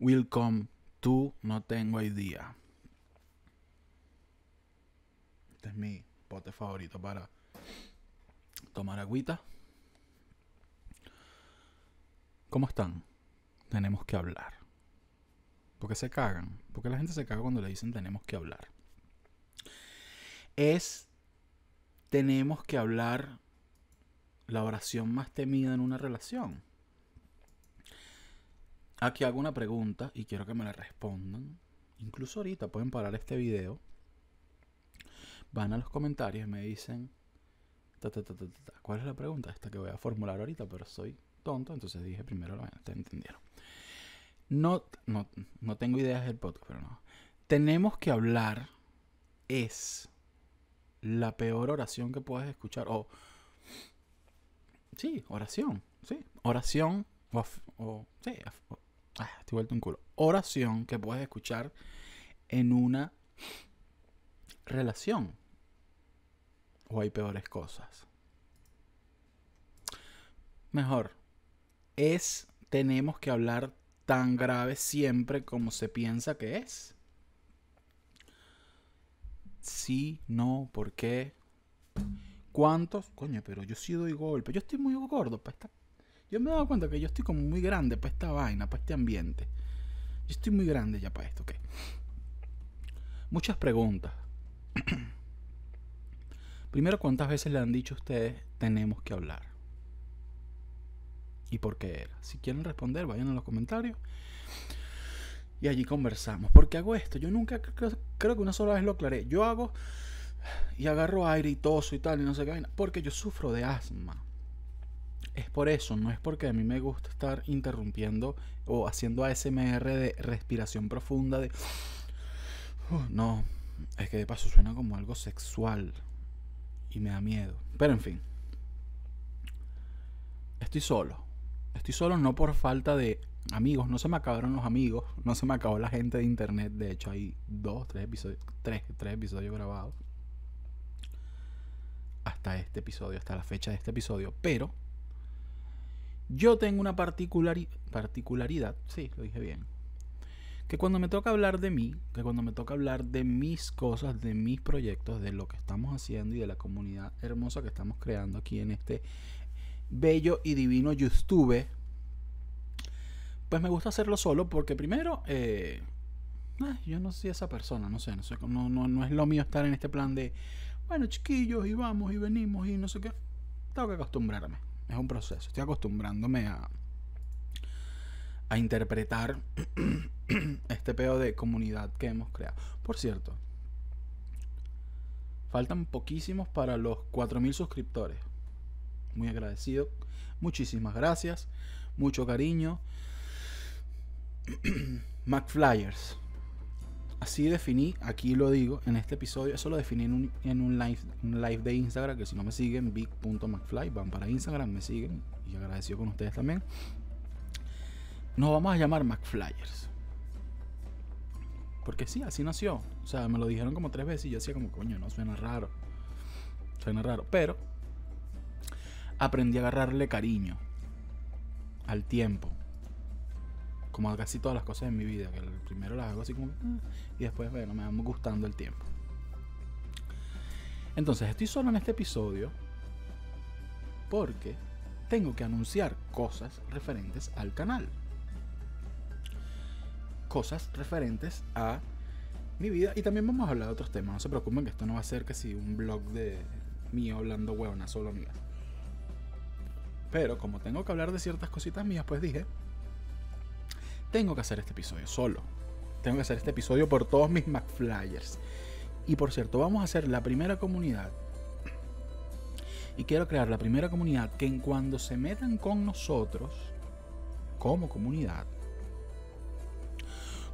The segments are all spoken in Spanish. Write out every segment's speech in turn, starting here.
Welcome to No Tengo Idea. Es mi pote favorito para tomar agüita. ¿Cómo están? Tenemos que hablar. ¿Por qué se cagan? Porque la gente se caga cuando le dicen tenemos que hablar. Es tenemos que hablar la oración más temida en una relación. Aquí hago una pregunta y quiero que me la respondan. Incluso ahorita pueden parar este video. Van a los comentarios y me dicen. ¿Cuál es la pregunta? Esta que voy a formular ahorita, pero soy tonto, entonces dije primero lo te entendieron. No, no, no tengo ideas del podcast, pero no. Tenemos que hablar es la peor oración que puedes escuchar. O. Sí, oración. Sí, oración. O, o sí, Ah, estoy vuelto un culo. Oración que puedes escuchar en una relación. O hay peores cosas. Mejor. Es, tenemos que hablar tan grave siempre como se piensa que es. Sí, no, ¿por qué? ¿Cuántos? Coño, pero yo sí doy golpe. Yo estoy muy gordo para esta yo me he dado cuenta que yo estoy como muy grande para esta vaina, para este ambiente. Yo estoy muy grande ya para esto, ¿ok? Muchas preguntas. Primero, ¿cuántas veces le han dicho a ustedes tenemos que hablar? ¿Y por qué era? Si quieren responder, vayan a los comentarios. Y allí conversamos. ¿Por qué hago esto? Yo nunca creo, que una sola vez lo aclaré. Yo hago y agarro aire y toso y tal y no sé qué. Porque yo sufro de asma es por eso, no es porque a mí me gusta estar interrumpiendo o haciendo ASMR de respiración profunda de... Uh, no, es que de paso suena como algo sexual y me da miedo. Pero en fin, estoy solo. Estoy solo no por falta de amigos, no se me acabaron los amigos, no se me acabó la gente de internet. De hecho, hay dos, tres episodios, tres, tres episodios grabados. Hasta este episodio, hasta la fecha de este episodio. Pero yo tengo una particularidad, sí, lo dije bien, que cuando me toca hablar de mí, que cuando me toca hablar de mis cosas, de mis proyectos, de lo que estamos haciendo y de la comunidad hermosa que estamos creando aquí en este bello y divino YouTube, pues me gusta hacerlo solo porque primero, eh, eh, yo no soy esa persona, no sé, no, sé no es lo mío estar en este plan de, bueno, chiquillos, y vamos y venimos y no sé qué. Tengo que acostumbrarme es un proceso. Estoy acostumbrándome a, a interpretar este pedo de comunidad que hemos creado. Por cierto, faltan poquísimos para los 4.000 suscriptores. Muy agradecido. Muchísimas gracias. Mucho cariño. McFlyers. Así definí, aquí lo digo, en este episodio, eso lo definí en un, en un, live, un live de Instagram, que si no me siguen, big.mcfly, van para Instagram, me siguen, y agradecido con ustedes también. Nos vamos a llamar McFlyers. Porque sí, así nació. O sea, me lo dijeron como tres veces y yo decía como, coño, no suena raro. Suena raro. Pero aprendí a agarrarle cariño al tiempo como casi todas las cosas en mi vida, que primero las hago así como ah", y después, bueno, me va gustando el tiempo. Entonces, estoy solo en este episodio porque tengo que anunciar cosas referentes al canal. Cosas referentes a mi vida y también vamos a hablar de otros temas. No se preocupen que esto no va a ser casi un blog de mío hablando huevona solo mías. Pero como tengo que hablar de ciertas cositas mías, pues dije, tengo que hacer este episodio solo. Tengo que hacer este episodio por todos mis McFlyers. Y por cierto, vamos a hacer la primera comunidad. Y quiero crear la primera comunidad que en cuando se metan con nosotros, como comunidad,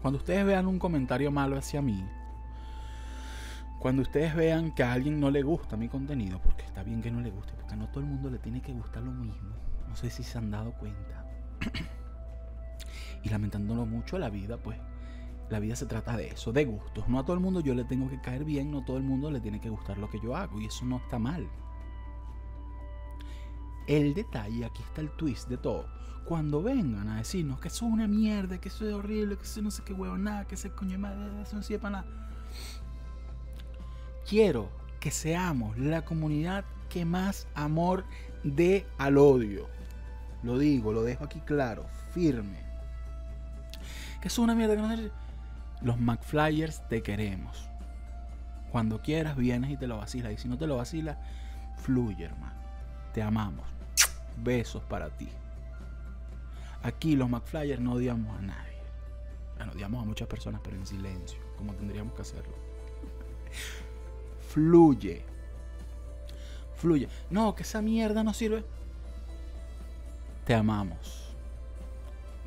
cuando ustedes vean un comentario malo hacia mí, cuando ustedes vean que a alguien no le gusta mi contenido, porque está bien que no le guste, porque no todo el mundo le tiene que gustar lo mismo. No sé si se han dado cuenta. y lamentándolo mucho, la vida, pues, la vida se trata de eso, de gustos. No a todo el mundo yo le tengo que caer bien, no a todo el mundo le tiene que gustar lo que yo hago. Y eso no está mal. El detalle, aquí está el twist de todo. Cuando vengan a decirnos que eso es una mierda, que eso es horrible, que eso no sé qué huevo, nada, que ese coño de madre, eso no sirve para nada. Quiero que seamos la comunidad que más amor dé al odio. Lo digo, lo dejo aquí claro, firme. Que eso es una mierda que no sé. Los McFlyers te queremos. Cuando quieras vienes y te lo vacilas. Y si no te lo vacilas, fluye, hermano. Te amamos. Besos para ti. Aquí los McFlyers no odiamos a nadie. Bueno, odiamos a muchas personas, pero en silencio, como tendríamos que hacerlo. Fluye. Fluye. No, que esa mierda no sirve. Te amamos.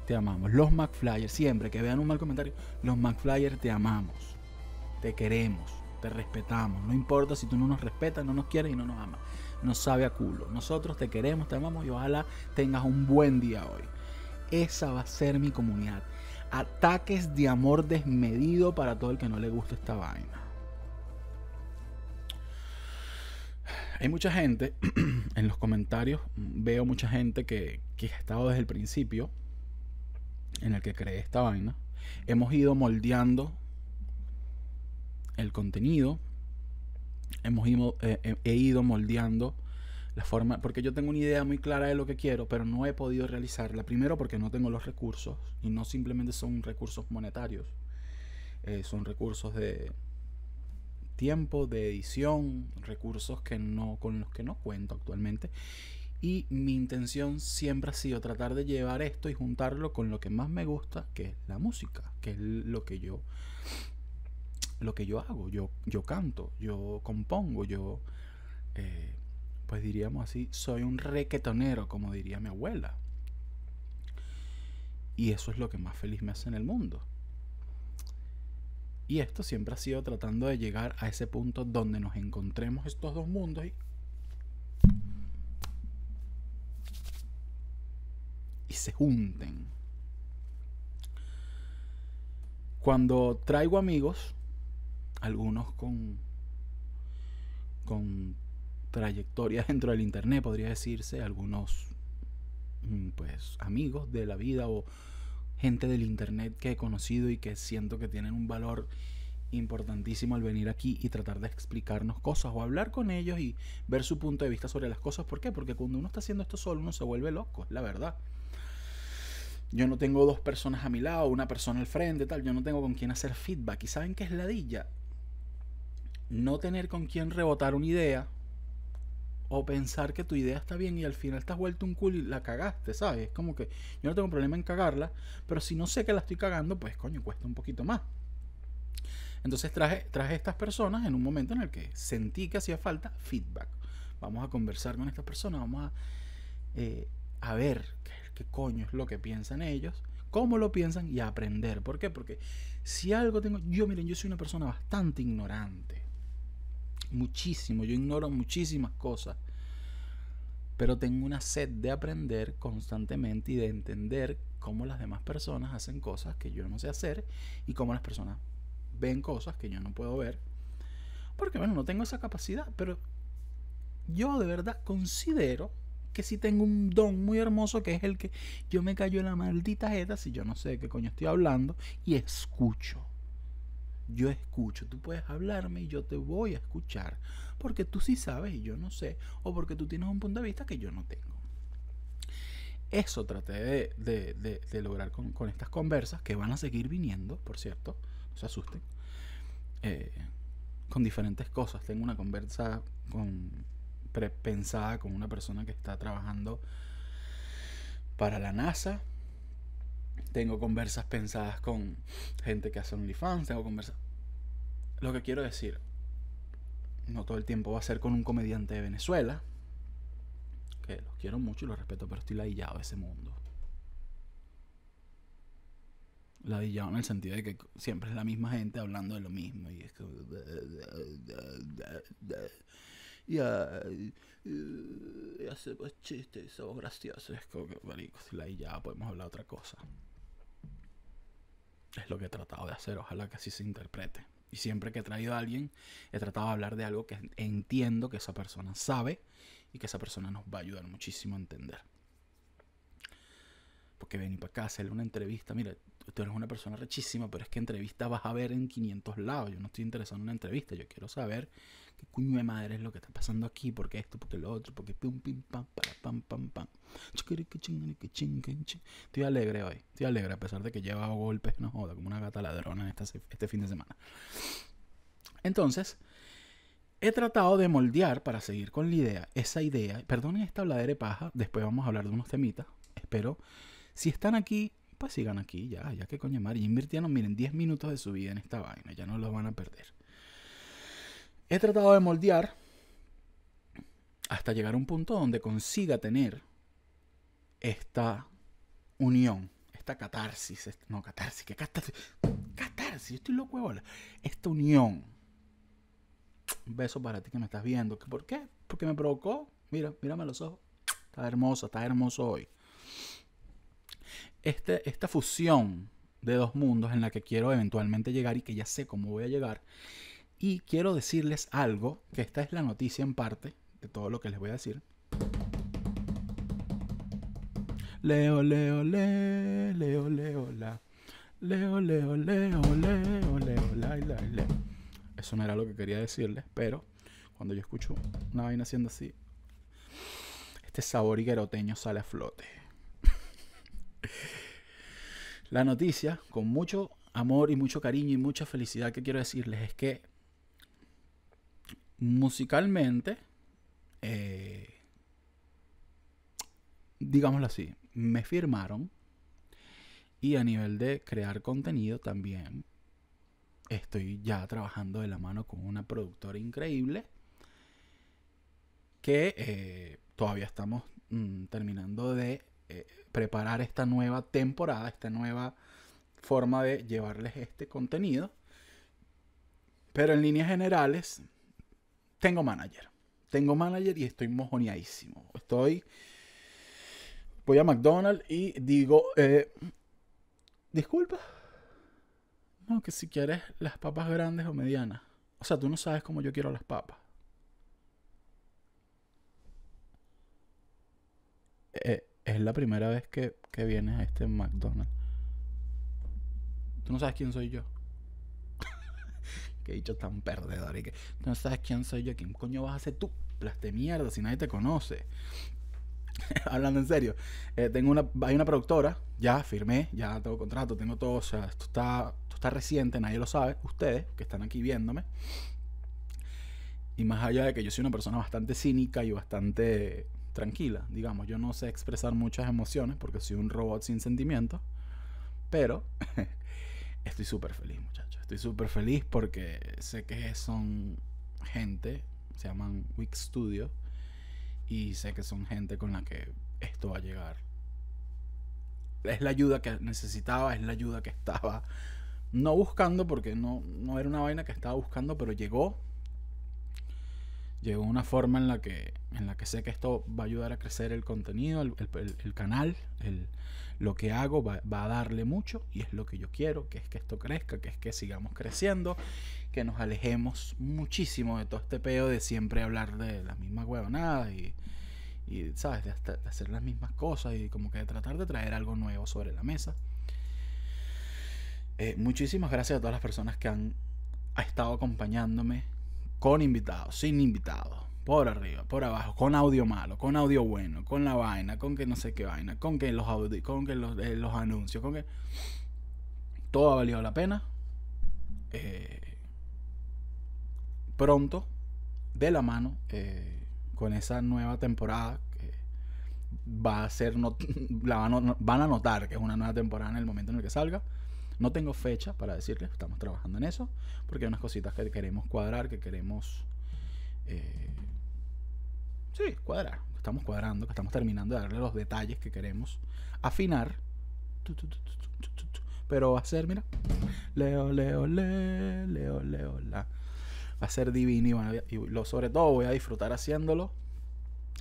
Te amamos. Los McFlyers, siempre que vean un mal comentario, los McFlyers te amamos. Te queremos. Te respetamos. No importa si tú no nos respetas, no nos quieres y no nos amas nos sabe a culo. Nosotros te queremos, te amamos y ojalá tengas un buen día hoy. Esa va a ser mi comunidad. Ataques de amor desmedido para todo el que no le guste esta vaina. Hay mucha gente en los comentarios, veo mucha gente que, que ha estado desde el principio en el que cree esta vaina. Hemos ido moldeando el contenido hemos ido, eh, he ido moldeando la forma, porque yo tengo una idea muy clara de lo que quiero, pero no he podido realizarla. Primero porque no tengo los recursos y no simplemente son recursos monetarios, eh, son recursos de tiempo, de edición, recursos que no, con los que no cuento actualmente. Y mi intención siempre ha sido tratar de llevar esto y juntarlo con lo que más me gusta, que es la música, que es lo que yo lo que yo hago. Yo, yo canto, yo compongo, yo, eh, pues diríamos así, soy un requetonero, como diría mi abuela. Y eso es lo que más feliz me hace en el mundo. Y esto siempre ha sido tratando de llegar a ese punto donde nos encontremos estos dos mundos y, y se junten. Cuando traigo amigos, algunos con, con trayectoria dentro del internet, podría decirse, algunos mm, pues amigos de la vida o gente del internet que he conocido y que siento que tienen un valor importantísimo al venir aquí y tratar de explicarnos cosas o hablar con ellos y ver su punto de vista sobre las cosas. ¿Por qué? Porque cuando uno está haciendo esto solo uno se vuelve loco, la verdad. Yo no tengo dos personas a mi lado, una persona al frente, tal. Yo no tengo con quién hacer feedback. ¿Y saben qué es ladilla? no tener con quién rebotar una idea o pensar que tu idea está bien y al final estás vuelto un culo y la cagaste, ¿sabes? Es como que yo no tengo problema en cagarla, pero si no sé que la estoy cagando, pues coño, cuesta un poquito más. Entonces traje, traje estas personas en un momento en el que sentí que hacía falta feedback. Vamos a conversar con estas personas, vamos a, eh, a ver qué, qué coño es lo que piensan ellos, cómo lo piensan y aprender. ¿Por qué? Porque si algo tengo, yo miren, yo soy una persona bastante ignorante muchísimo, yo ignoro muchísimas cosas, pero tengo una sed de aprender constantemente y de entender cómo las demás personas hacen cosas que yo no sé hacer y cómo las personas ven cosas que yo no puedo ver. Porque bueno, no tengo esa capacidad, pero yo de verdad considero que si tengo un don muy hermoso que es el que yo me callo en la maldita jeta si yo no sé de qué coño estoy hablando y escucho yo escucho. Tú puedes hablarme y yo te voy a escuchar. Porque tú sí sabes y yo no sé. O porque tú tienes un punto de vista que yo no tengo. Eso traté de, lograr con, estas conversas que van a seguir viniendo, por cierto. No se asusten. Eh, con diferentes cosas. Tengo una conversa con, pensada con una persona que está trabajando para la NASA tengo conversas pensadas con gente que hace OnlyFans, tengo conversas... Lo que quiero decir, no todo el tiempo va a ser con un comediante de Venezuela, que los quiero mucho y los respeto, pero estoy ladillado de ese mundo. Ladillado en el sentido de que siempre es la misma gente hablando de lo mismo y es que y, y hace pues chistes, somos graciosos. Es como que, marico, si la y podemos hablar otra cosa. Es lo que he tratado de hacer, ojalá que así se interprete. Y siempre que he traído a alguien, he tratado de hablar de algo que entiendo que esa persona sabe y que esa persona nos va a ayudar muchísimo a entender. Porque venir para acá, hacerle una entrevista, mira, tú eres una persona rechísima, pero es que entrevista vas a ver en 500 lados. Yo no estoy interesado en una entrevista, yo quiero saber qué cuño de madre es lo que está pasando aquí, porque esto, porque lo otro, porque pum, pim, pam, para, pam, pam, pam. Estoy alegre hoy, estoy alegre a pesar de que lleva golpes, no joda, como una gata ladrona este, este fin de semana. Entonces, he tratado de moldear para seguir con la idea, esa idea. Perdonen esta habladera de paja, después vamos a hablar de unos temitas. Espero, si están aquí, pues sigan aquí, ya, ya que coño madre. Invirtieron, miren, 10 minutos de su vida en esta vaina, ya no lo van a perder. He tratado de moldear hasta llegar a un punto donde consiga tener esta unión, esta catarsis, no catarsis, que catarsis, catarsis, yo estoy loco de Esta unión. Un beso para ti que me estás viendo. ¿Por qué? Porque me provocó. Mira, mírame los ojos. Está hermoso, está hermoso hoy. Este, esta fusión de dos mundos en la que quiero eventualmente llegar y que ya sé cómo voy a llegar. Y quiero decirles algo, que esta es la noticia en parte de todo lo que les voy a decir. Leo, leo, leo, leo, leo, la. Leo, leo, leo, leo, leo, la, la, la. Eso no era lo que quería decirles, pero cuando yo escucho una vaina haciendo así, este sabor higueroteño sale a flote. La noticia, con mucho amor y mucho cariño y mucha felicidad que quiero decirles es que musicalmente, eh, digámoslo así, me firmaron y a nivel de crear contenido también estoy ya trabajando de la mano con una productora increíble que eh, todavía estamos mm, terminando de eh, preparar esta nueva temporada, esta nueva forma de llevarles este contenido. Pero en líneas generales, tengo manager. Tengo manager y estoy mojoneadísimo. Estoy. Voy a McDonald's y digo, eh, disculpa. No, que si quieres las papas grandes o medianas. O sea, tú no sabes cómo yo quiero las papas. Eh, es la primera vez que, que vienes a este McDonald's. Tú no sabes quién soy yo. Qué dicho tan perdedor. Y que no sabes quién soy yo. ¿Quién coño vas a ser tú? Plaste mierda si nadie te conoce. Hablando en serio. Eh, tengo una, hay una productora. Ya firmé. Ya tengo contrato. Tengo todo. O sea, esto está, esto está reciente. Nadie lo sabe. Ustedes que están aquí viéndome. Y más allá de que yo soy una persona bastante cínica y bastante tranquila, digamos. Yo no sé expresar muchas emociones porque soy un robot sin sentimientos. Pero estoy súper feliz, muchachos. Estoy súper feliz porque sé que son gente, se llaman Week Studio, y sé que son gente con la que esto va a llegar. Es la ayuda que necesitaba, es la ayuda que estaba no buscando, porque no, no era una vaina que estaba buscando, pero llegó llegó una forma en la que en la que sé que esto va a ayudar a crecer el contenido, el, canal, el, lo que hago va, a darle mucho y es lo que yo quiero, que es que esto crezca, que es que sigamos creciendo, que nos alejemos muchísimo de todo este peo de siempre hablar de las mismas huevonadas y, ¿sabes? De, hacer las mismas cosas y como que de tratar de traer algo nuevo sobre la mesa. Eh, muchísimas gracias a todas las personas que han estado acompañándome con invitados, sin invitados, por arriba, por abajo, con audio malo, con audio bueno, con la vaina, con que no sé qué vaina, con que los con que los, eh, los, anuncios, con que todo ha valido la pena. Eh, pronto, de la mano, eh, con esa nueva temporada que va a ser, la van, van a notar que es una nueva temporada en el momento en el que salga. No tengo fecha para decirles, estamos trabajando en eso, porque hay unas cositas que queremos cuadrar, que queremos... Eh, sí, cuadrar. Estamos cuadrando, que estamos terminando de darle los detalles que queremos afinar. Pero va a ser, mira. Leo, leo, leo, leo, leo, la. Va a ser divino y, lo, sobre todo voy a disfrutar haciéndolo.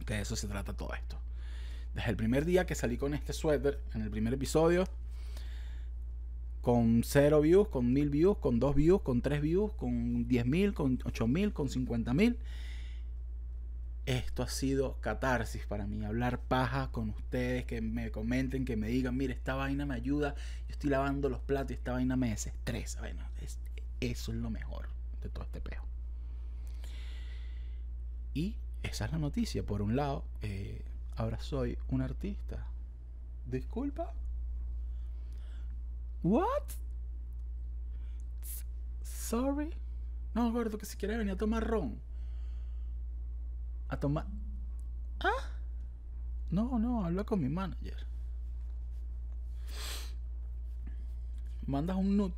Que de eso se trata todo esto. Desde el primer día que salí con este suéter, en el primer episodio, con cero views, con mil views, con dos views, con tres views, con diez mil, con ocho mil, con cincuenta mil. Esto ha sido catarsis para mí, hablar paja con ustedes, que me comenten, que me digan, mire, esta vaina me ayuda, yo estoy lavando los platos y esta vaina me desestresa. Bueno, eso es lo mejor de todo este peo. Y esa es la noticia. Por un lado, eh, ahora soy un artista. Disculpa. What? Sorry. No, gordo, que si quiere venir a tomar ron. A tomar. ¿Ah? No, no, habla con mi manager. Mandas un nude.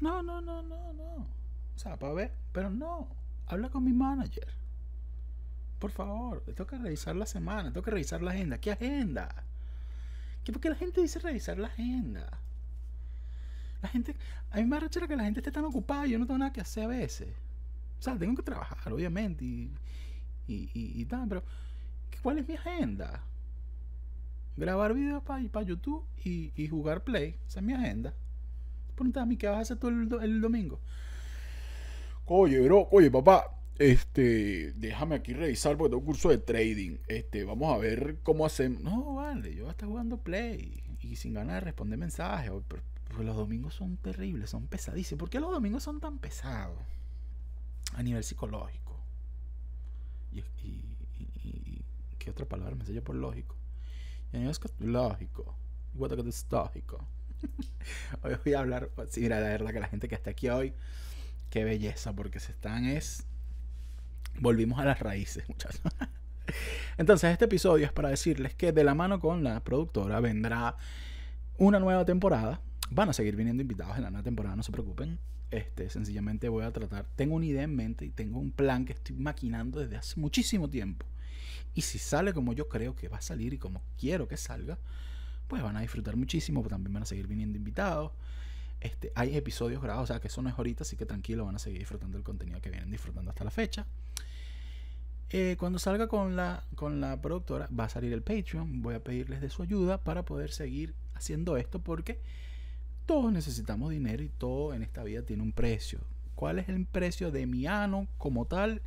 No, no, no, no, no. O sea, para ver, pero no. Habla con mi manager. Por favor, tengo que revisar la semana, tengo que revisar la agenda. ¿Qué agenda? ¿Qué porque la gente dice revisar la agenda? La gente, a mí me arrecha que la gente esté tan ocupada y yo no tengo nada que hacer a veces. O sea, tengo que trabajar, obviamente, y, y, y, tal, pero ¿cuál es mi agenda? Grabar videos para pa YouTube y, y, jugar Play. Esa es mi agenda. Pregúntame a mí qué vas a hacer tú el, el domingo. Oye, bro, oye, papá, este, déjame aquí revisar porque tengo un curso de trading. Este, vamos a ver cómo hacemos. No, vale, yo voy a estar jugando Play y sin ganas de responder mensajes. Los domingos son terribles, son pesadísimos. ¿Por qué los domingos son tan pesados? A nivel psicológico. Y, ¿qué otra palabra me sale por lógico? Y a nivel lógico. Igual que es lógico. hoy voy a hablar. Sí, mira, la verdad que la gente que está aquí hoy, qué belleza, porque se están es. Volvimos a las raíces, muchachos. Entonces, este episodio es para decirles que de la mano con la productora vendrá una nueva temporada Van a seguir viniendo invitados en la nueva temporada, no se preocupen. Este, sencillamente voy a tratar. Tengo una idea en mente y tengo un plan que estoy maquinando desde hace muchísimo tiempo. Y si sale como yo creo que va a salir y como quiero que salga, pues van a disfrutar muchísimo. También van a seguir viniendo invitados. Este, hay episodios grabados, o sea que eso no es ahorita, así que tranquilo, van a seguir disfrutando el contenido que vienen disfrutando hasta la fecha. Eh, cuando salga con la, con la productora, va a salir el Patreon. Voy a pedirles de su ayuda para poder seguir haciendo esto porque todos necesitamos dinero y todo en esta vida tiene un precio. ¿Cuál es el precio de mi ano como tal?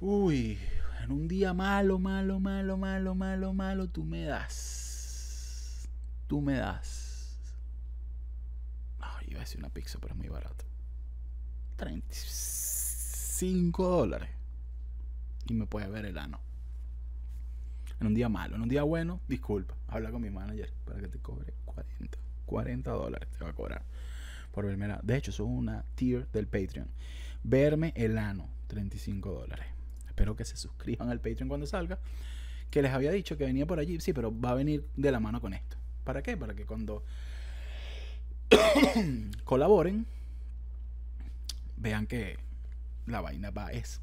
Uy, en un día malo, malo, malo, malo, malo, malo, tú me das. Tú me das. Ay, iba a decir una pizza, pero es muy barato. 35 dólares. Y me puede ver el ano. En un día malo, en un día bueno, disculpa. Habla con mi manager para que te cobre 40. 40 dólares te va a cobrar por verme De hecho, eso es una tier del Patreon. Verme el ano, 35 dólares. Espero que se suscriban al Patreon cuando salga. Que les había dicho que venía por allí. Sí, pero va a venir de la mano con esto. ¿Para qué? Para que cuando colaboren, vean que la vaina va es.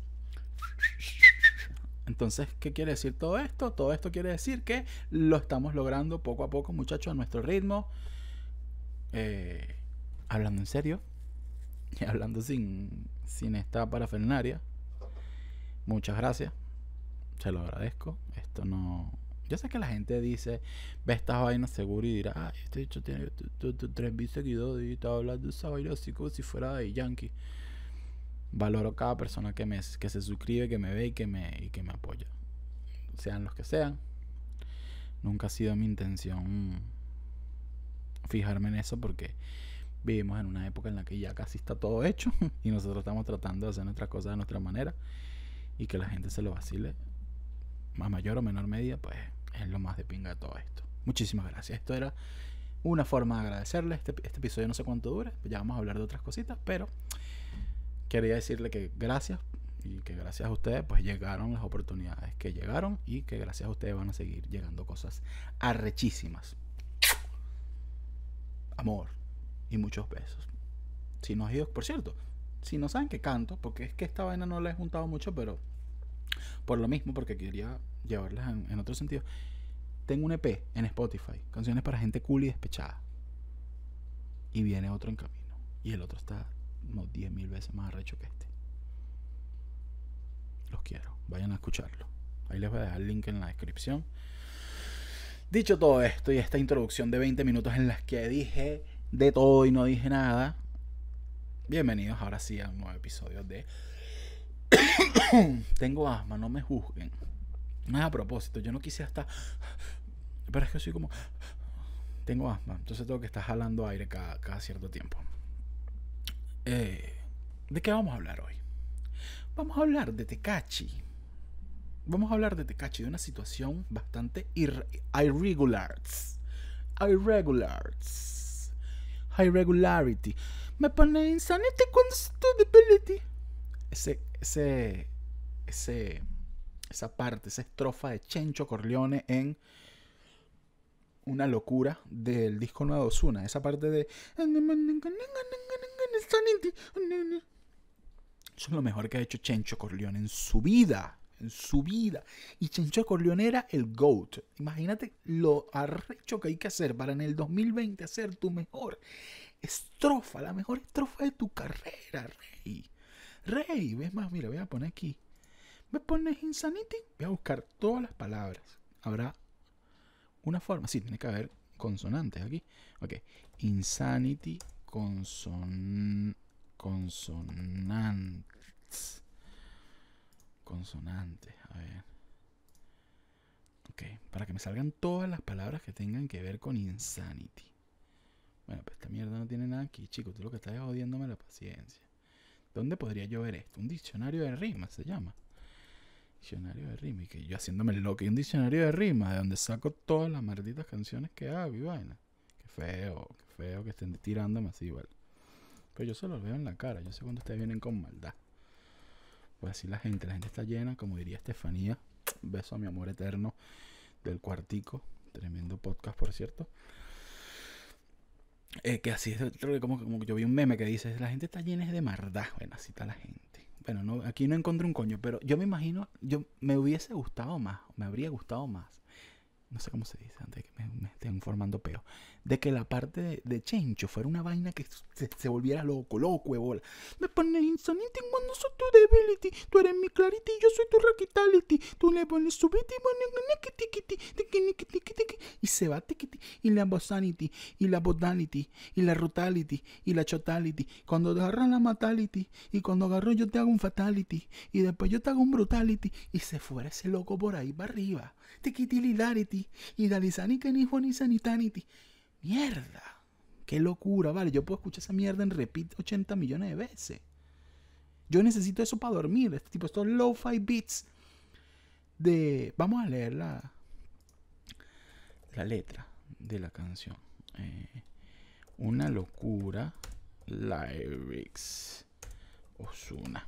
Entonces, ¿qué quiere decir todo esto? Todo esto quiere decir que lo estamos logrando poco a poco, muchachos, a nuestro ritmo. Eh, hablando en serio y hablando sin, sin esta parafernaria, muchas gracias. Se lo agradezco. Esto no. Yo sé que la gente dice, ve estas vainas seguro y dirá, ah, este hecho tiene tres mil seguidores y está hablando de esa vaina así como si fuera de Yankee. Valoro cada persona que, me, que se suscribe, que me ve y que me, y que me apoya. Sean los que sean. Nunca ha sido mi intención fijarme en eso porque vivimos en una época en la que ya casi está todo hecho y nosotros estamos tratando de hacer nuestras cosas de nuestra manera y que la gente se lo vacile a mayor o menor medida, pues es lo más de pinga de todo esto. Muchísimas gracias. Esto era una forma de agradecerle. Este, este episodio no sé cuánto dura, ya vamos a hablar de otras cositas, pero quería decirle que gracias y que gracias a ustedes pues llegaron las oportunidades que llegaron y que gracias a ustedes van a seguir llegando cosas arrechísimas amor y muchos besos. Si no has ido, por cierto, si no saben que canto, porque es que esta vaina no la he juntado mucho, pero por lo mismo, porque quería llevarlas en, otro sentido. Tengo un EP en Spotify, canciones para gente cool y despechada. Y viene otro en camino. Y el otro está como 10.000 veces más arrecho que este. Los quiero. Vayan a escucharlo. Ahí les voy a dejar el link en la descripción. Dicho todo esto y esta introducción de 20 minutos en las que dije de todo y no dije nada, bienvenidos ahora sí a un nuevo episodio de Tengo asma, no me juzguen. Es a propósito, yo no quise hasta... Pero es que soy como... Tengo asma, entonces tengo que estar jalando aire cada, cada cierto tiempo. Eh, ¿De qué vamos a hablar hoy? Vamos a hablar de Tecachi. Vamos a hablar de Tecachi, de una situación bastante irregular. Irregulars. Irregularity. Me pone insanity cuando debility. Ese, ese, ese, esa parte, esa estrofa de Chencho Corleone en una locura del disco nuevo de Ozuna. Esa parte de. Eso es lo mejor que ha hecho Chencho Corleone en su vida. En su vida. Y Chencho Corleone era el GOAT. Imagínate lo arrecho que hay que hacer para en el 2020 hacer tu mejor estrofa, la mejor estrofa de tu carrera, Rey. Rey, ves más, mira, voy a poner aquí. Me pones Insanity, voy a buscar todas las palabras. Habrá una forma, sí, tiene que haber consonantes aquí. Ok, Insanity, conson consonantes. Consonantes, a ver. Ok, para que me salgan todas las palabras que tengan que ver con insanity. Bueno, pues esta mierda no tiene nada aquí, chicos. Tú lo que estás es jodiéndome la paciencia. ¿Dónde podría yo ver esto? Un diccionario de rimas se llama. Diccionario de rimas. Y que yo haciéndome loco. Y un diccionario de rimas de donde saco todas las malditas canciones que hago y vaina. Qué feo, qué feo que estén tirándome así igual. Pero yo se los veo en la cara. Yo sé cuando ustedes vienen con maldad. Pues así la gente, la gente está llena, como diría Estefanía. Beso a mi amor eterno del cuartico. Tremendo podcast, por cierto. Eh, que así es como, como yo vi un meme que dice, la gente está llena de maldad. Bueno, así está la gente. Bueno, no, aquí no encontré un coño, pero yo me imagino, yo me hubiese gustado más, me habría gustado más no sé cómo se dice antes de que me, estén formando peo, de que la parte de, Chencho fuera una vaina que se, volviera loco, loco, bola. Me pones insanity cuando soy tu debility, tú eres mi clarity, yo soy tu raquitality, tú le pones su y se va tiquiti, y la bosanity, y la bodality, y la rutality, y la chotality, cuando agarra la matality, y cuando agarro yo te hago un fatality, y después yo te hago un brutality, y se fuera ese loco por ahí para arriba, tiquitililarity, y dalizani que ni ni sanitanity. Mierda. Qué locura, vale. Yo puedo escuchar esa mierda en repeat 80 millones de veces. Yo necesito eso para dormir. Este tipo, estos lo-fi beats de. Vamos a leer la, la letra de la canción. Eh, una locura. Lyrics. Osuna.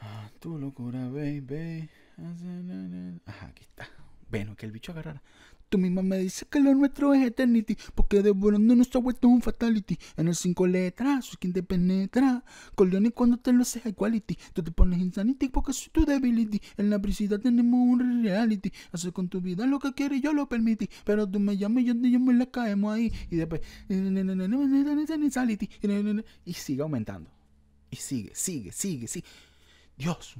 Ah, tu locura, baby. Ajá, aquí está. Bueno, que el bicho agarrara. Tu misma me dice que lo nuestro es eternity, porque devorando nuestra vuelta es un fatality. En el 5 letras, soy quien te penetra. Con y cuando te lo haces equality. Tú te pones insanity porque soy tu debility. En la brisidad tenemos un reality. Hacer con tu vida lo que quieres yo lo permití. Pero tú me llamas y yo, yo me la caemos ahí. Y después. Y sigue aumentando. Y sigue, sigue, sigue, sigue. Dios.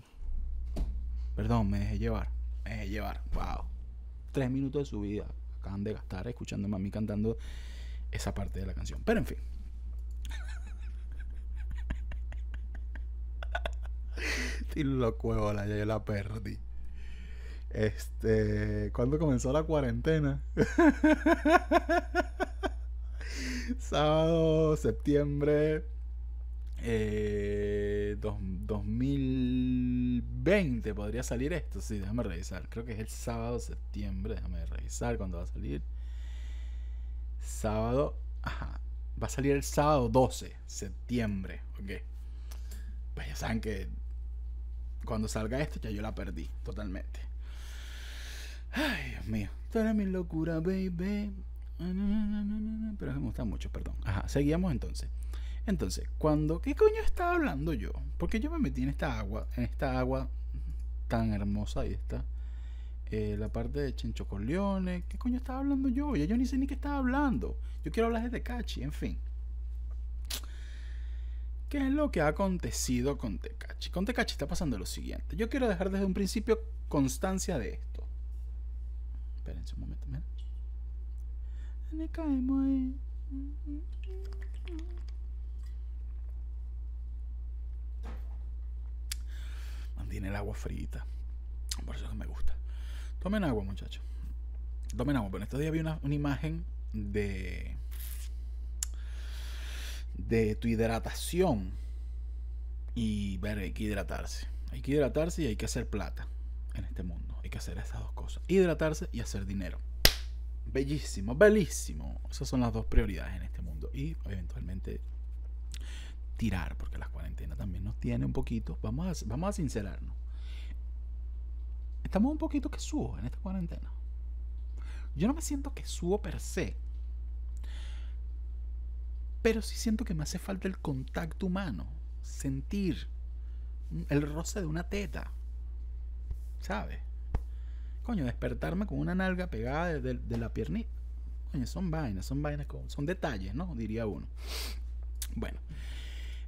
Perdón, me dejé llevar. Me dejé llevar. Wow. Tres minutos de su vida acaban de gastar escuchándome a mí cantando esa parte de la canción. Pero en fin. Y lo la ya yo la perdí. Este. ¿Cuándo comenzó la cuarentena? Sábado, septiembre eh, 2020 podría salir esto. Sí, déjame revisar. Creo que es el sábado, septiembre. Déjame revisar cuándo va a salir. Sábado. Ajá. Va a salir el sábado 12, septiembre. Ok. Pues ya saben que cuando salga esto ya yo la perdí totalmente. Ay, Dios mío. Toda mi locura, baby. Pero me gusta mucho, perdón. Ajá, seguíamos entonces. Entonces, cuando, ¿qué coño estaba hablando yo? Porque yo me metí en esta agua, en esta agua tan hermosa, ahí está. Eh, la parte de Chencho Corleone, ¿qué coño estaba hablando yo? Ya yo ni sé ni qué estaba hablando. Yo quiero hablar de Tecachi, en fin. ¿Qué es lo que ha acontecido con Tecachi? Con Tecachi está pasando lo siguiente. Yo quiero dejar desde un principio constancia de esto. Espérense un momento, mira. Mantiene el agua frita. Por eso es que me gusta. Tomen agua, muchachos. Tomen agua. Bueno, estos días vi una, una imagen de de tu hidratación. Y ver, hay que hidratarse. Hay que hidratarse y hay que hacer plata en este mundo. Hay que hacer esas dos cosas. Hidratarse y hacer dinero. Bellísimo, bellísimo. Esas son las dos prioridades en este mundo. Y eventualmente tirar, porque la cuarentena también nos tiene un poquito. Vamos a, vamos a sincerarnos. Estamos un poquito que subo en esta cuarentena. Yo no me siento que subo per se. Pero sí siento que me hace falta el contacto humano. Sentir el roce de una teta. ¿Sabes? Coño, despertarme con una nalga pegada de, la piernita. Coño, son vainas, son vainas, son detalles, ¿no? Diría uno. Bueno.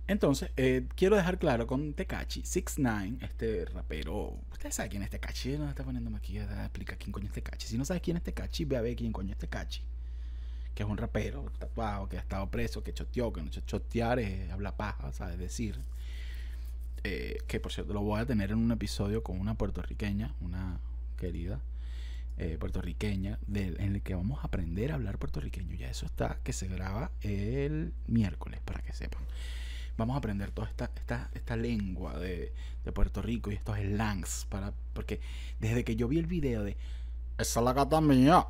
Entonces, eh, quiero dejar claro con Tekachi, 6 9 este rapero. Ustedes saben quién es Tekachi. No está poniéndome aquí a explicar quién coño es Tekachi. Si no sabes quién es Tekachi, ve a ver quién coño es Tekachi que es un rapero tatuado, que ha estado preso, que choteó, que no chotear es habla paja, ¿sabes? Decir. Eh, que por cierto lo voy a tener en un episodio con una puertorriqueña, una querida eh, puertorriqueña, en el que vamos a aprender a hablar puertorriqueño. Ya eso está, que se graba el miércoles, para que sepan. Vamos a aprender toda esta, esta, esta lengua de, de, Puerto Rico y estos slangs, para, porque desde que yo vi el video de Esa es la gata mía.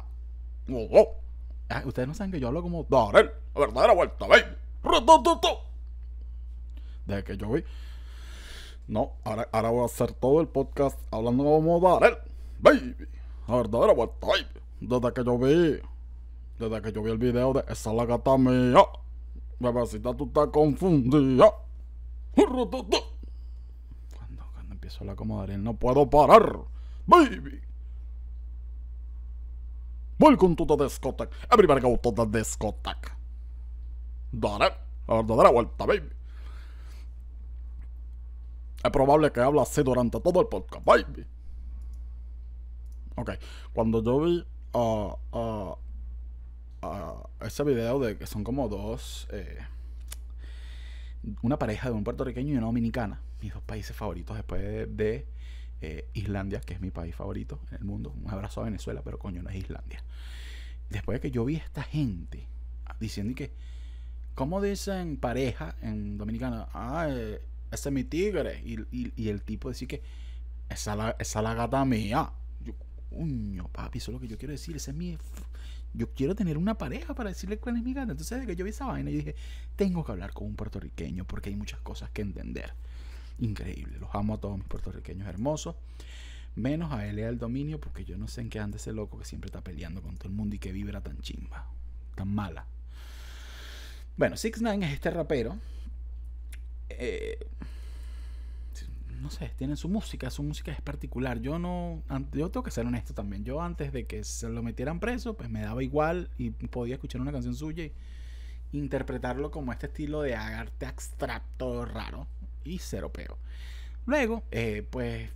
Oh, oh. Ah, ustedes no saben que yo hablo como Darel, la verdadera vuelta, baby. Desde que yo vi. No, ahora, ahora voy a hacer todo el podcast hablando como Darel, baby. La verdadera vuelta, baby. Desde que yo vi. Desde que yo vi el video de esa la gata mía. Bebecita, tú estás confundida. Cuando, cuando empiezo a hablar como Darel, no puedo parar. Baby. Welcome to the discotheque. Everybody go to the discotheque. Dale, la verdadera vuelta, baby. Es probable que hable así durante todo el podcast, baby. Ok, cuando yo vi uh, uh, uh, ese video de que son como dos, eh, una pareja de un puertorriqueño y una dominicana, mis dos países favoritos después de eh, Islandia, que es mi país favorito en el mundo. Un abrazo a Venezuela, pero coño, no es Islandia. Después de que yo vi a esta gente diciendo que, ¿cómo dicen pareja en dominicana? Ah, eh, ese es mi tigre. Y, el tipo decía que esa es la gata mía. Yo, coño, papi, eso es lo que yo quiero decir. Ese es mi. Yo quiero tener una pareja para decirle cuál es mi gata. Entonces, de que yo vi esa vaina, yo dije, tengo que hablar con un puertorriqueño porque hay muchas cosas que entender increíble. Los amo a todos mis puertorriqueños hermosos. Menos a L del dominio, porque yo no sé en qué anda ese loco que siempre está peleando con todo el mundo y que vibra tan chimba, tan mala. Bueno, Six Nine es este rapero. Eh, no sé, tienen su música, su música es particular. Yo no, yo tengo que ser honesto también. Yo antes de que se lo metieran preso, pues me daba igual y podía escuchar una canción suya y interpretarlo como este estilo de arte abstracto raro y cero peo. Luego, eh, pues,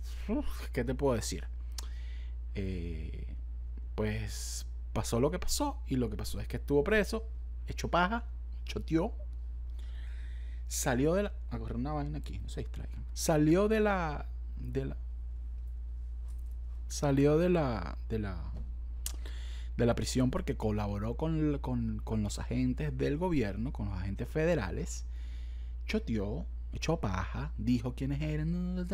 ¿qué te puedo decir? Eh, pues pasó lo que pasó y lo que pasó es que estuvo preso, hecho paja, choteó, salió de la... A una vaina aquí, no se distraigan. Salió de la... De la... Salió de la... De la de la prisión porque colaboró con, con, los agentes del gobierno, con los agentes federales, choteó, echó paja, dijo quiénes eran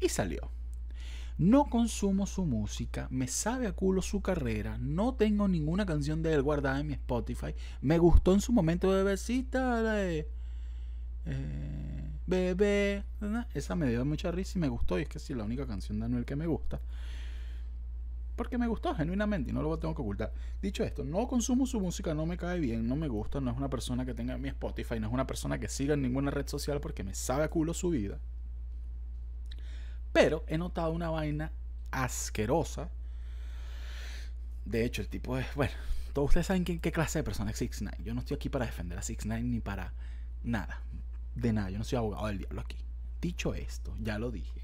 y salió. No consumo su música, me sabe a culo su carrera, no tengo ninguna canción de él guardada en mi Spotify. Me gustó en su momento de besita, de, eh, bebé, esa me dio mucha risa y me gustó. Y es que sí, la única canción de Anuel que me gusta porque me gustó genuinamente y no lo tengo que ocultar. Dicho esto, no consumo su música, no me cae bien, no me gusta, no es una persona que tenga mi Spotify, no es una persona que siga en ninguna red social porque me sabe a culo su vida. Pero he notado una vaina asquerosa. De hecho, el tipo es, bueno, todos ustedes saben qué, clase de persona es 6 9 Yo no estoy aquí para defender a 6 9 ni para nada. de nada, yo no soy abogado del diablo aquí. Dicho esto, ya lo dije.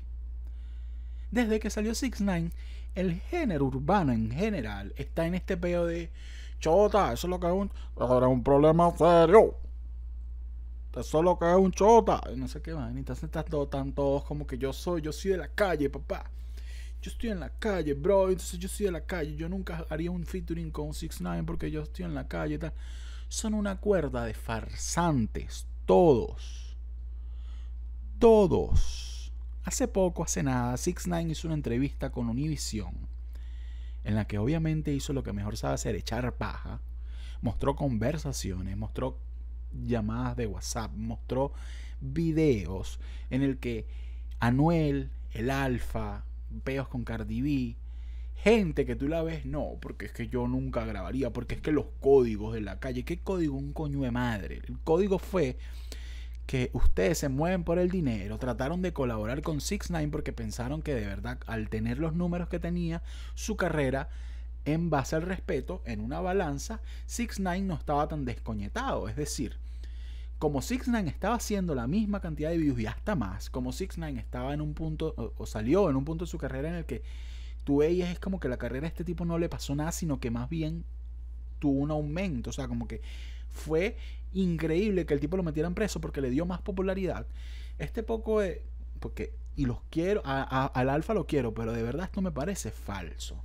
Desde que salió 6 9 el género urbano en general está en este peo de chota, eso es lo que es un, un problema serio. Eso es lo que es un chota. No sé qué van. Entonces están todos como que yo soy, yo soy de la calle, papá. Yo estoy en la calle, bro. Entonces yo soy de la calle. Yo nunca haría un featuring con 6 9 porque yo estoy en la calle y tal. Son una cuerda de farsantes. Todos. Todos. Hace poco, hace nada, 6 9 hizo una entrevista con Univision. En la que obviamente hizo lo que mejor sabe hacer, echar paja. Mostró conversaciones, mostró llamadas de WhatsApp, mostró videos en el que Anuel, el Alfa, peos con Cardi B, gente que tú la ves, no, porque es que yo nunca grabaría, porque es que los códigos de la calle, ¿qué código? Un coño de madre. El código fue que ustedes se mueven por el dinero, trataron de colaborar con 6 9 porque pensaron que de verdad al tener los números que tenía su carrera en base al respeto, en una balanza, 6 9 no estaba tan descoñetado. Es decir, como 6 9 estaba haciendo la misma cantidad de views y hasta más, como 6 9 estaba en un punto, o, salió en un punto de su carrera en el que tú veías es como que la carrera de este tipo no le pasó nada, sino que más bien tuvo un aumento. O sea, como que fue increíble que el tipo lo metieran preso porque le dio más popularidad. Este poco de. Porque. Y los quiero. al alfa lo quiero, pero de verdad esto me parece falso.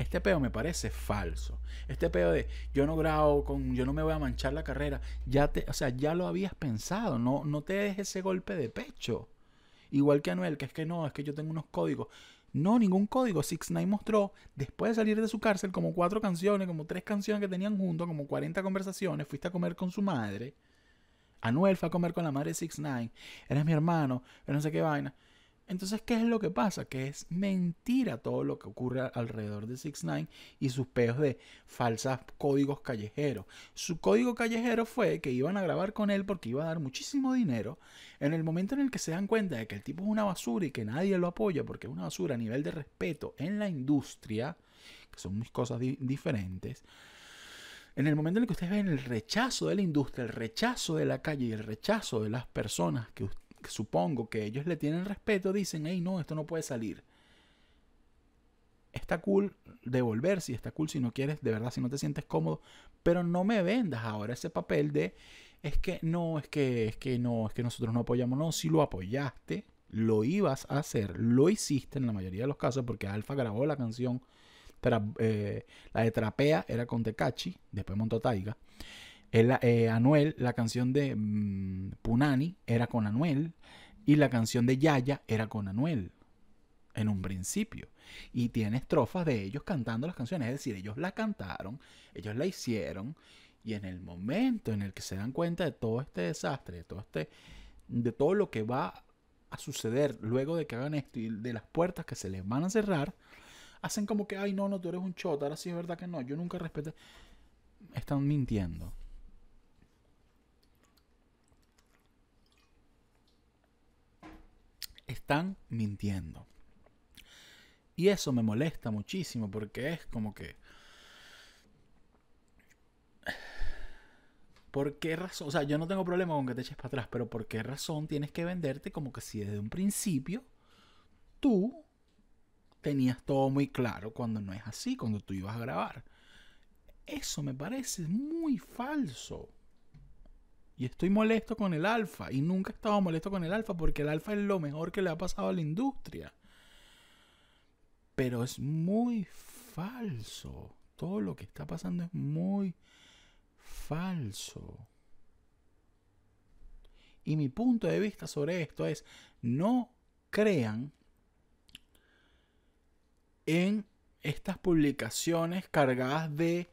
Este peo me parece falso. Este peo de yo no grabo con, yo no me voy a manchar la carrera. Ya te, o sea, ya lo habías pensado. No, no te des ese golpe de pecho. Igual que Anuel, que es que no, es que yo tengo unos códigos. No, ningún código. Six Nine mostró, después de salir de su cárcel, como cuatro canciones, como tres canciones que tenían juntos, como 40 conversaciones. Fuiste a comer con su madre. Anuel fue a comer con la madre de Six Nine. Eres mi hermano, no sé qué vaina. Entonces, ¿qué es lo que pasa? Que es mentira todo lo que ocurre alrededor de 6 9 y sus peos de falsas códigos callejeros. Su código callejero fue que iban a grabar con él porque iba a dar muchísimo dinero. En el momento en el que se dan cuenta de que el tipo es una basura y que nadie lo apoya porque es una basura a nivel de respeto en la industria, que son mis cosas diferentes, en el momento en el que ustedes ven el rechazo de la industria, el rechazo de la calle y el rechazo de las personas que, supongo que ellos le tienen respeto, dicen, hey, no, esto no puede salir. Está cool devolverse, está cool si no quieres, de verdad, si no te sientes cómodo, pero no me vendas ahora ese papel de, es que no, es que, es que no, es que nosotros no apoyamos, no, si lo apoyaste, lo ibas a hacer, lo hiciste en la mayoría de los casos, porque Alfa grabó la canción, eh, la de Trapea era con Tecachi, después montó Taiga. Eh, Anuel, la canción de mm, Punani era con Anuel y la canción de Yaya era con Anuel en un principio. Y tiene estrofas de ellos cantando las canciones, es decir, ellos la cantaron, ellos la hicieron y en el momento en el que se dan cuenta de todo este desastre, de todo este de todo lo que va a suceder luego de que hagan esto y de las puertas que se les van a cerrar, hacen como que, ay, no, no, tú eres un chota, ahora sí es verdad que no, yo nunca respeté. Están mintiendo. Están mintiendo. Y eso me molesta muchísimo porque es como que... ¿Por qué razón? O sea, yo no tengo problema con que te eches para atrás, pero ¿por qué razón tienes que venderte como que si desde un principio tú tenías todo muy claro cuando no es así, cuando tú ibas a grabar? Eso me parece muy falso. Y estoy molesto con el alfa. Y nunca he estado molesto con el alfa porque el alfa es lo mejor que le ha pasado a la industria. Pero es muy falso. Todo lo que está pasando es muy falso. Y mi punto de vista sobre esto es, no crean en estas publicaciones cargadas de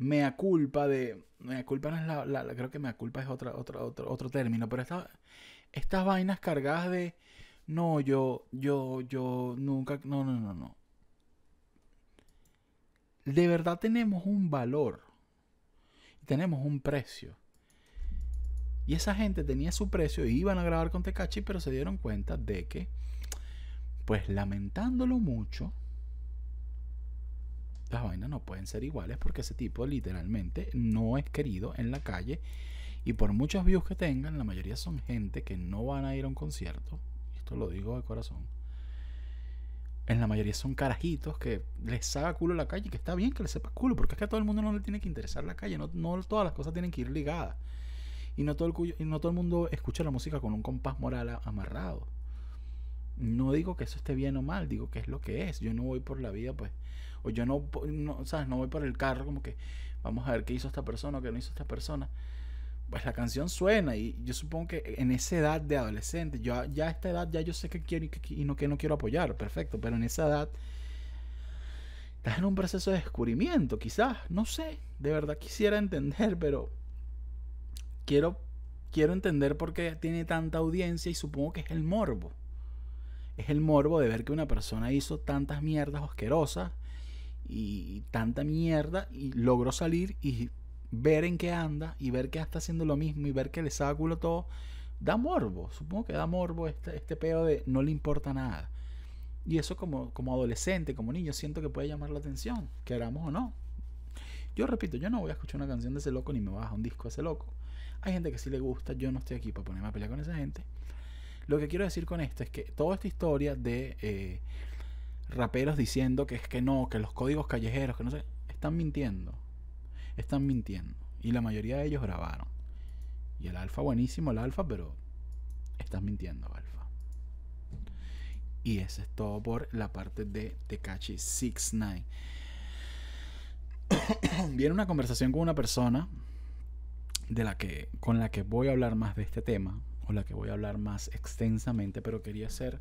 mea culpa de mea culpa no es la, creo que mea culpa es otra, otro, otro término pero estas vainas cargadas de no yo yo yo nunca no no no no. De verdad tenemos un valor tenemos un precio. Y esa gente tenía su precio y iban a grabar con Tecachi pero se dieron cuenta de que pues lamentándolo mucho las vainas no pueden ser iguales porque ese tipo literalmente no es querido en la calle Y por muchos views que tengan, la mayoría son gente que no van a ir a un concierto. Esto lo digo de corazón. En la mayoría son carajitos que les saca culo la calle, que está bien que les sepa culo, porque es que a todo el mundo no le tiene que interesar la calle, no, no todas las cosas tienen que ir ligadas. Y no, todo el, y no todo el mundo escucha la música con un compás moral amarrado. No digo que eso esté bien o mal, digo que es lo que es. Yo no voy por la vida, pues, o yo no, ¿sabes? No voy por el carro como que vamos a ver qué hizo esta persona o qué no hizo esta persona pues la canción suena y yo supongo que en esa edad de adolescente, yo ya a esta edad ya yo sé que quiero y, no que no quiero apoyar, perfecto, pero en esa edad estás en un proceso de descubrimiento, quizás, no sé, de verdad quisiera entender, pero quiero quiero entender por qué tiene tanta audiencia y supongo que es el morbo. Es el morbo de ver que una persona hizo tantas mierdas asquerosas y tanta mierda y logró salir y ver en qué anda y ver que está haciendo lo mismo y ver que le saca culo todo, da morbo. Supongo que da morbo este, este pedo de no le importa nada. Y eso como, como adolescente, como niño, siento que puede llamar la atención, queramos o no. Yo repito, yo no voy a escuchar una canción de ese loco ni me baja un disco de ese loco. Hay gente que sí le gusta, yo no estoy aquí para ponerme a pelear con esa gente. Lo que quiero decir con esto es que toda esta historia de eh, raperos diciendo que es que no, que los códigos callejeros, que no sé, están mintiendo están mintiendo. Y la mayoría de ellos grabaron. Y el alfa, buenísimo el alfa, pero estás mintiendo, alfa. Y eso es todo por la parte de Tekachi 69. Viene una conversación con una persona de la que, con la que voy a hablar más de este tema, o la que voy a hablar más extensamente, pero quería hacer,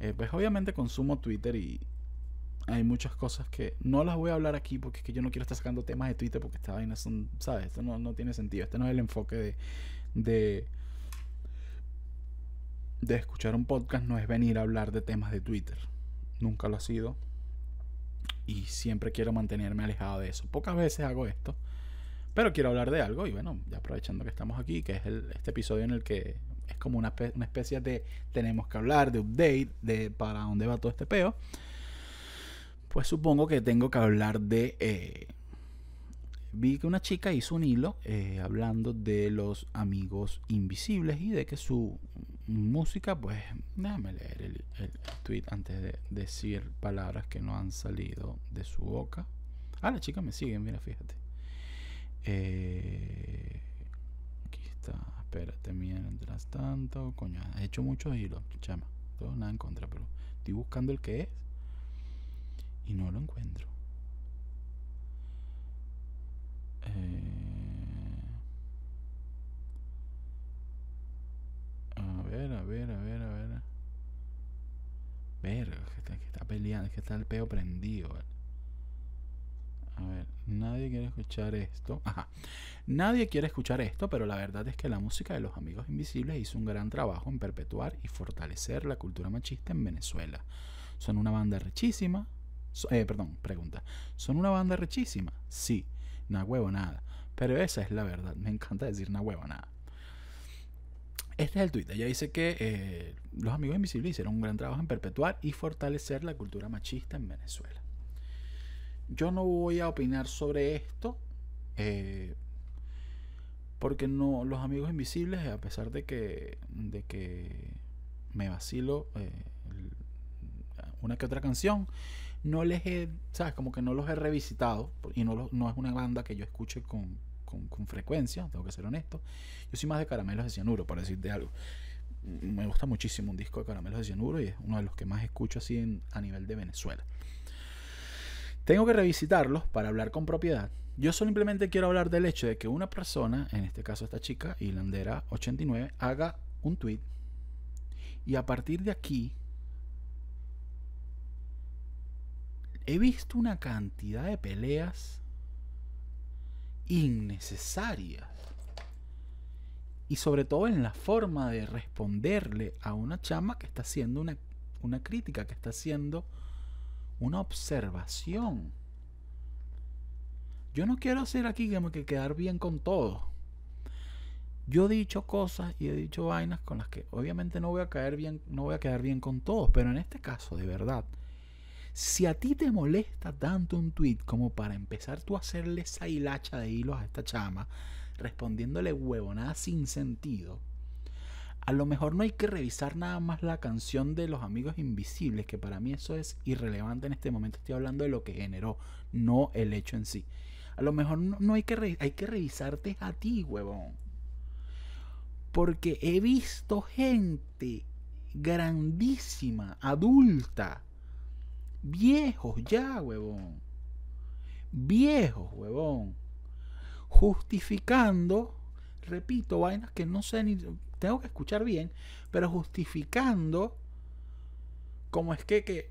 eh, pues obviamente consumo Twitter y, hay muchas cosas que no las voy a hablar aquí porque es que yo no quiero estar sacando temas de Twitter porque esta vaina son, ¿sabes? Esto no, no tiene sentido. Este no es el enfoque de, de, de escuchar un podcast, no es venir a hablar de temas de Twitter. Nunca lo ha sido. Y siempre quiero mantenerme alejado de eso. Pocas veces hago esto. Pero quiero hablar de algo y bueno, ya aprovechando que estamos aquí, que es el, este episodio en el que es como una, una especie de tenemos que hablar, de update, de para dónde va todo este peo pues supongo que tengo que hablar de... Eh, vi que una chica hizo un hilo eh, hablando de los amigos invisibles y de que su música, pues, déjame leer el, tweet antes de decir palabras que no han salido de su boca. Ah, la chica me sigue, mira, fíjate. Eh, aquí está, espérate, mientras tanto, coño, he hecho muchos hilos, chama, todo nada en contra, pero estoy buscando el que es y no lo encuentro. Eh, a ver, a ver, a ver, a ver. Ver, que está, peleando, que está el peo prendido. Ver, nadie quiere escuchar esto. Ajá. Nadie quiere escuchar esto, pero la verdad es que la música de los Amigos Invisibles hizo un gran trabajo en perpetuar y fortalecer la cultura machista en Venezuela. Son una banda richísima, eh, perdón, pregunta. ¿Son una banda rechísima? Sí, na huevo nada. Pero esa es la verdad. Me encanta decir na huevo nada. Este es el tuit. Ella dice que eh, los amigos invisibles hicieron un gran trabajo en perpetuar y fortalecer la cultura machista en Venezuela. Yo no voy a opinar sobre esto. Eh, porque no, los amigos invisibles, a pesar de que, de que me vacilo una que otra canción, no les he, ¿sabes? Como que no los he revisitado y no, no es una banda que yo escuche con, con, frecuencia, tengo que ser honesto. Yo soy más de Caramelos de Cianuro, para decirte algo. Me gusta muchísimo un disco de Caramelos de Cianuro y es uno de los que más escucho así a nivel de Venezuela. Tengo que revisitarlos para hablar con propiedad. Yo simplemente quiero hablar del hecho de que una persona, en este caso esta chica, Hilandera89, haga un tweet y a partir de aquí he visto una cantidad de peleas innecesarias. Y sobre todo en la forma de responderle a una chama que está haciendo una, una crítica, que está haciendo una observación. Yo no quiero hacer aquí que quedar bien con todo. Yo he dicho cosas y he dicho vainas con las que obviamente no voy a caer bien, no voy a quedar bien con todos, pero en este caso, de verdad, si a ti te molesta tanto un tweet como para empezar tú a hacerle esa hilacha de hilos a esta chama, respondiéndole huevonadas sin sentido, a lo mejor no hay que revisar nada más la canción de los amigos invisibles, que para mí eso es irrelevante en este momento. Estoy hablando de lo que generó, no el hecho en sí. A lo mejor no, hay, que hay que revisarte a ti, huevón. Porque he visto gente grandísima, adulta, viejos ya, huevón. Viejos, huevón. Justificando, repito, vainas que no sé ni tengo que escuchar bien, pero justificando cómo es que, que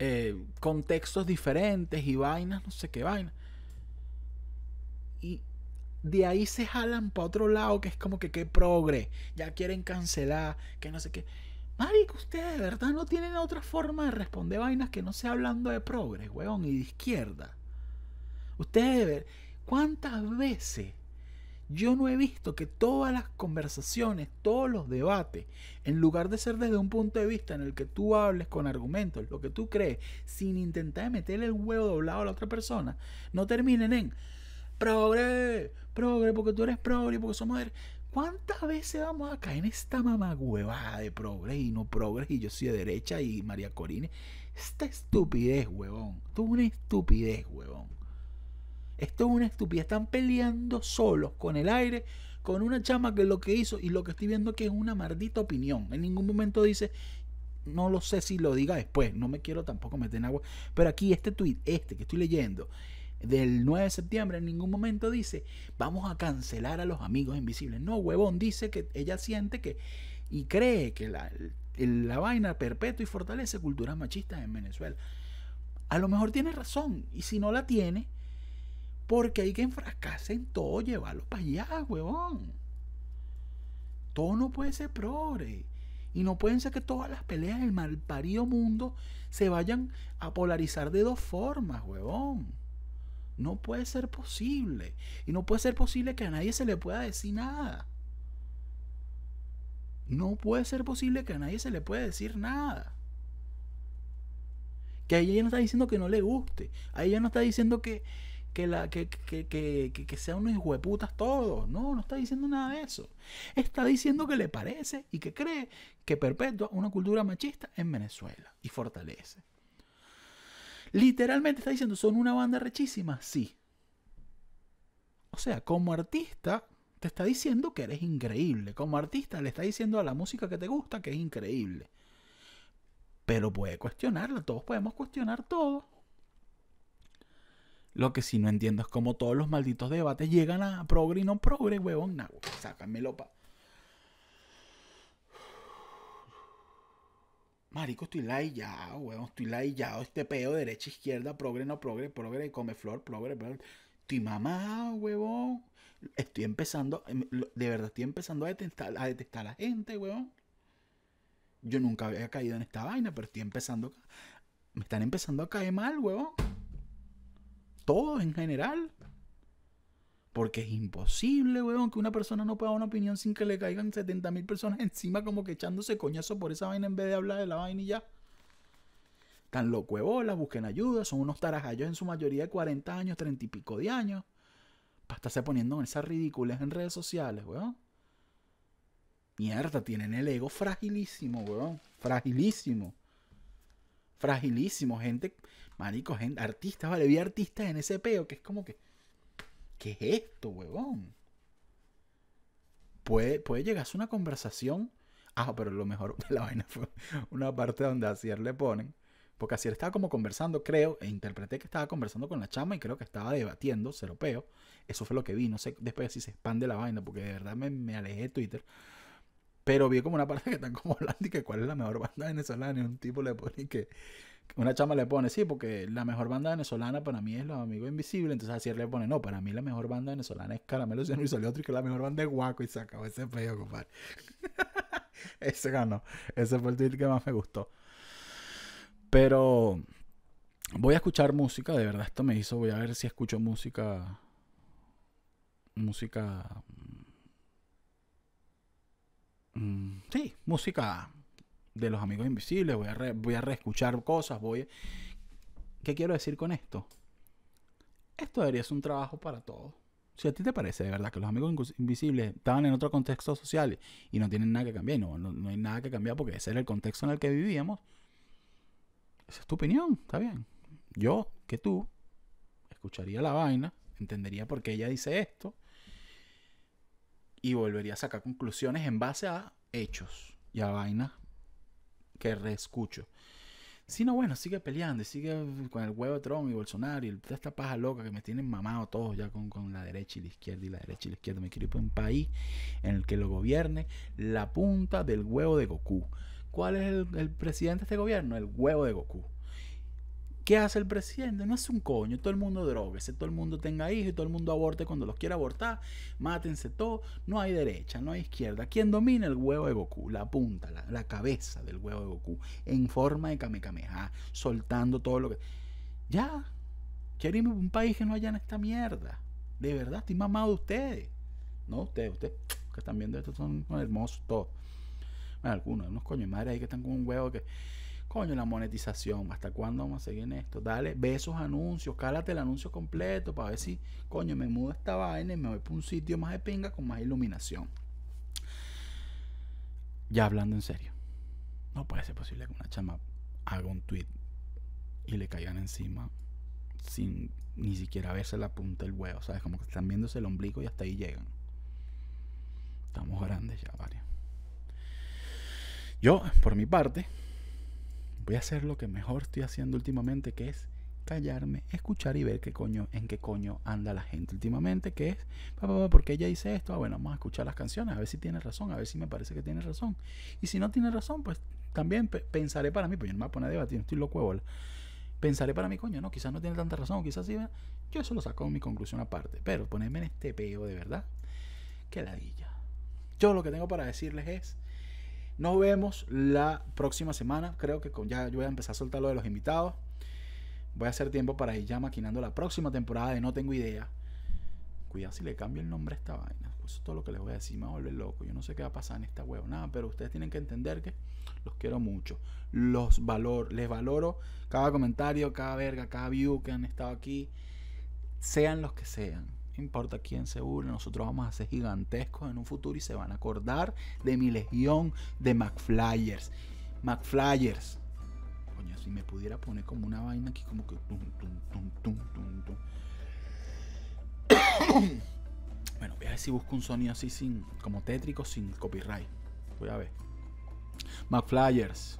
eh, contextos diferentes y vainas, no sé qué vainas. Y de ahí se jalan para otro lado, que es como que qué progre, ya quieren cancelar, que no sé qué. Marico, ustedes de verdad no tienen otra forma de responder vainas que no sea hablando de progre, weón, y de izquierda. Ustedes, ¿cuántas veces yo no he visto que todas las conversaciones, todos los debates, en lugar de ser desde un punto de vista en el que tú hables con argumentos, lo que tú crees, sin intentar meterle el huevo doblado a la otra persona, no terminen en progre, progre, porque tú eres progre, porque somos... ¿Cuántas veces vamos a caer en esta mamagüevada de progre y no progre y yo soy de derecha y María Corine? Esta estupidez, huevón. Es una estupidez, huevón. Esto es una estupidez. Están peleando solos con el aire, con una chama que lo que hizo y lo que estoy viendo que es una maldita opinión. En ningún momento dice, no lo sé si lo diga después, no me quiero tampoco meter en agua. Pero aquí este tweet, este que estoy leyendo, del 9 de septiembre, en ningún momento dice, vamos a cancelar a los amigos invisibles. No, huevón, dice que ella siente que y cree que la, la vaina perpetua y fortalece culturas machistas en Venezuela. A lo mejor tiene razón, y si no la tiene, porque hay que enfrascarse en todo, llevarlo para allá, huevón. Todo no puede ser progre. Y no pueden ser que todas las peleas del malparido mundo se vayan a polarizar de dos formas, huevón. No puede ser posible. Y no puede ser posible que a nadie se le pueda decir nada. No puede ser posible que a nadie se le pueda decir nada. Que a ella no está diciendo que no le guste. A ella no está diciendo que, que, la, que, que, que, que sea unos hueputas todos. No, no está diciendo nada de eso. Está diciendo que le parece y que cree que perpetúa una cultura machista en Venezuela y fortalece. Literalmente está diciendo, ¿son una banda rechísima? Sí. O sea, como artista, te está diciendo que eres increíble. Como artista, le está diciendo a la música que te gusta que es increíble. Pero puede cuestionarla, todos podemos cuestionar todo. Lo que sí no entiendo es cómo todos los malditos debates llegan a progre y no progre, huevón. Nah, sácamelo pa. Marico, estoy laillado, huevón. Estoy laillado. Este peo derecha, izquierda, progre, no progre, progre, come flor, progre, progre. Estoy mamado, huevón. Estoy empezando, em, de verdad, estoy empezando a detestar, a detestar a la gente, huevón. Yo nunca había caído en esta vaina, pero estoy empezando. Me están empezando a caer mal, huevón todo en general. Porque es imposible, weón, que una persona no pueda dar una opinión sin que le caigan 70 mil personas encima como que echándose coñazo por esa vaina en vez de hablar de la vaina y ya. Tan loco bolas, busquen ayuda, son unos tarajallos en su mayoría de 40 años, 30 y pico de años. Para estarse poniendo en esas ridículas en redes sociales, weón. Mierda, tienen el ego fragilísimo, weón. Fragilísimo. Fragilísimo, gente Marico, gente, artistas, vale, vi artistas en ese peo que es como que. ¿Qué es esto, huevón? Puede, puede llegar a ser una conversación. Ah, pero lo mejor de la vaina fue una parte donde a Cier le ponen. Porque Cier estaba como conversando, creo, e interpreté que estaba conversando con la chama y creo que estaba debatiendo, cero peo. Eso fue lo que vi. No sé después si se expande la vaina, porque de verdad me, me alejé de Twitter. Pero vi como una parte que están como hablando y que cuál es la mejor banda venezolana. Y un tipo le pone que una chama le pone, sí, porque la mejor banda venezolana para mí es Los Amigos Invisibles. Entonces así le pone, no, para mí la mejor banda venezolana es Caramelo Ciano y salió otro y que la mejor banda es Guaco y se acabó ese feo, compadre. ese ganó. Ese fue el tweet que más me gustó. Pero voy a escuchar música, de verdad esto me hizo, voy a ver si escucho música. Música. Mm, sí, música de los amigos invisibles, voy a, voy a reescuchar cosas, voy... ¿Qué quiero decir con esto? Esto debería ser un trabajo para todos. Si a ti te parece de verdad que los amigos invisibles estaban en otro contexto social y no tienen nada que cambiar, no, no, no hay nada que cambiar porque ese era el contexto en el que vivíamos, esa es tu opinión, está bien. Yo, que tú, escucharía la vaina, entendería por qué ella dice esto y volvería a sacar conclusiones en base a hechos y a vainas que reescucho. Si no, bueno, sigue peleando y sigue con el huevo de Trump y Bolsonaro y esta paja loca que me tienen mamado todos ya con, con, la derecha y la izquierda y la derecha y la izquierda. Me quiero ir por un país en el que lo gobierne la punta del huevo de Goku. ¿Cuál es el, el presidente de este gobierno? El huevo de Goku. ¿Qué hace el presidente? No hace un coño. Todo el mundo droguese, todo el mundo tenga hijos y todo el mundo aborte cuando los quiera abortar. Mátense todo. No hay derecha, no hay izquierda. ¿Quién domina el huevo de Goku? La punta, la, cabeza del huevo de Goku. En forma de Kamehameha. Soltando todo lo que. Ya. Quiero irme a un país que no haya en esta mierda. De verdad, estoy mamado de ustedes. No ustedes, ustedes que están viendo esto son hermosos todos. Bueno, algunos, unos coños de madre ahí que están con un huevo que Coño, la monetización, ¿hasta cuándo vamos a seguir en esto? Dale, ve esos anuncios, cálate el anuncio completo para ver si, coño, me mudo esta vaina y me voy para un sitio más de pinga con más iluminación. Ya hablando en serio, no puede ser posible que una chama haga un tweet y le caigan encima sin ni siquiera verse la punta del huevo, ¿sabes? Como que están viéndose el ombligo y hasta ahí llegan. Estamos grandes ya, varios. Yo, por mi parte, voy a hacer lo que mejor estoy haciendo últimamente, que es callarme, escuchar y ver qué coño, en qué coño anda la gente últimamente, que es, porque ella dice esto, ah, bueno, vamos a escuchar las canciones, a ver si tiene razón, a ver si me parece que tiene razón. Y si no tiene razón, pues también pensaré para mí, pues yo no me voy a poner a debatir, estoy loco. Pensaré para mí, coño, no, quizás no tiene tanta razón, quizás sí, yo eso lo saco en mi conclusión aparte, pero ponerme en este peo de verdad, que ladilla. Yo lo que tengo para decirles es, nos vemos la próxima semana. Creo que ya yo voy a empezar a soltar lo de los invitados. Voy a hacer tiempo para ir ya maquinando la próxima temporada de No Tengo Idea. Cuidado si le cambio el nombre a esta vaina. Eso es todo lo que les voy a decir. Me volver loco. Yo no sé qué va a pasar en esta web. Nada, pero ustedes tienen que entender que los quiero mucho. Los valor, les valoro cada comentario, cada verga, cada view que han estado aquí. Sean los que sean importa quién se une, nosotros vamos a ser gigantescos en un futuro y se van a acordar de mi legión de McFlyers. McFlyers. Coño, si me pudiera poner como una vaina aquí, como que. bueno, voy a ver si busco un sonido así, sin como tétrico, sin copyright. Voy a ver. McFlyers.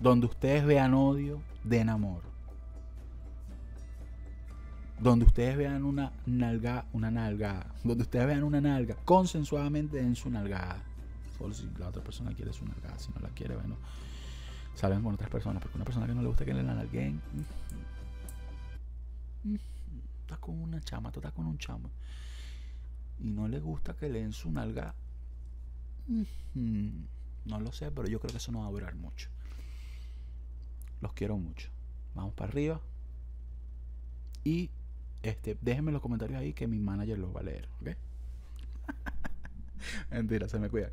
Donde ustedes vean odio, den amor donde ustedes vean una nalga, una nalga, donde ustedes vean una nalga, consensuadamente en su nalgada. Solo si la otra persona quiere su nalgada, si no la quiere, bueno, salgan con otras personas, porque una persona que no le gusta que le nalguen, está con una chama, tú estás con un chamo, y no le gusta que le den su nalga, no lo sé, pero yo creo que eso no va a durar mucho. Los quiero mucho. Vamos para arriba. Y este, déjenme en los comentarios ahí que mi manager los va a leer, ¿ok? Mentira, se me cuida.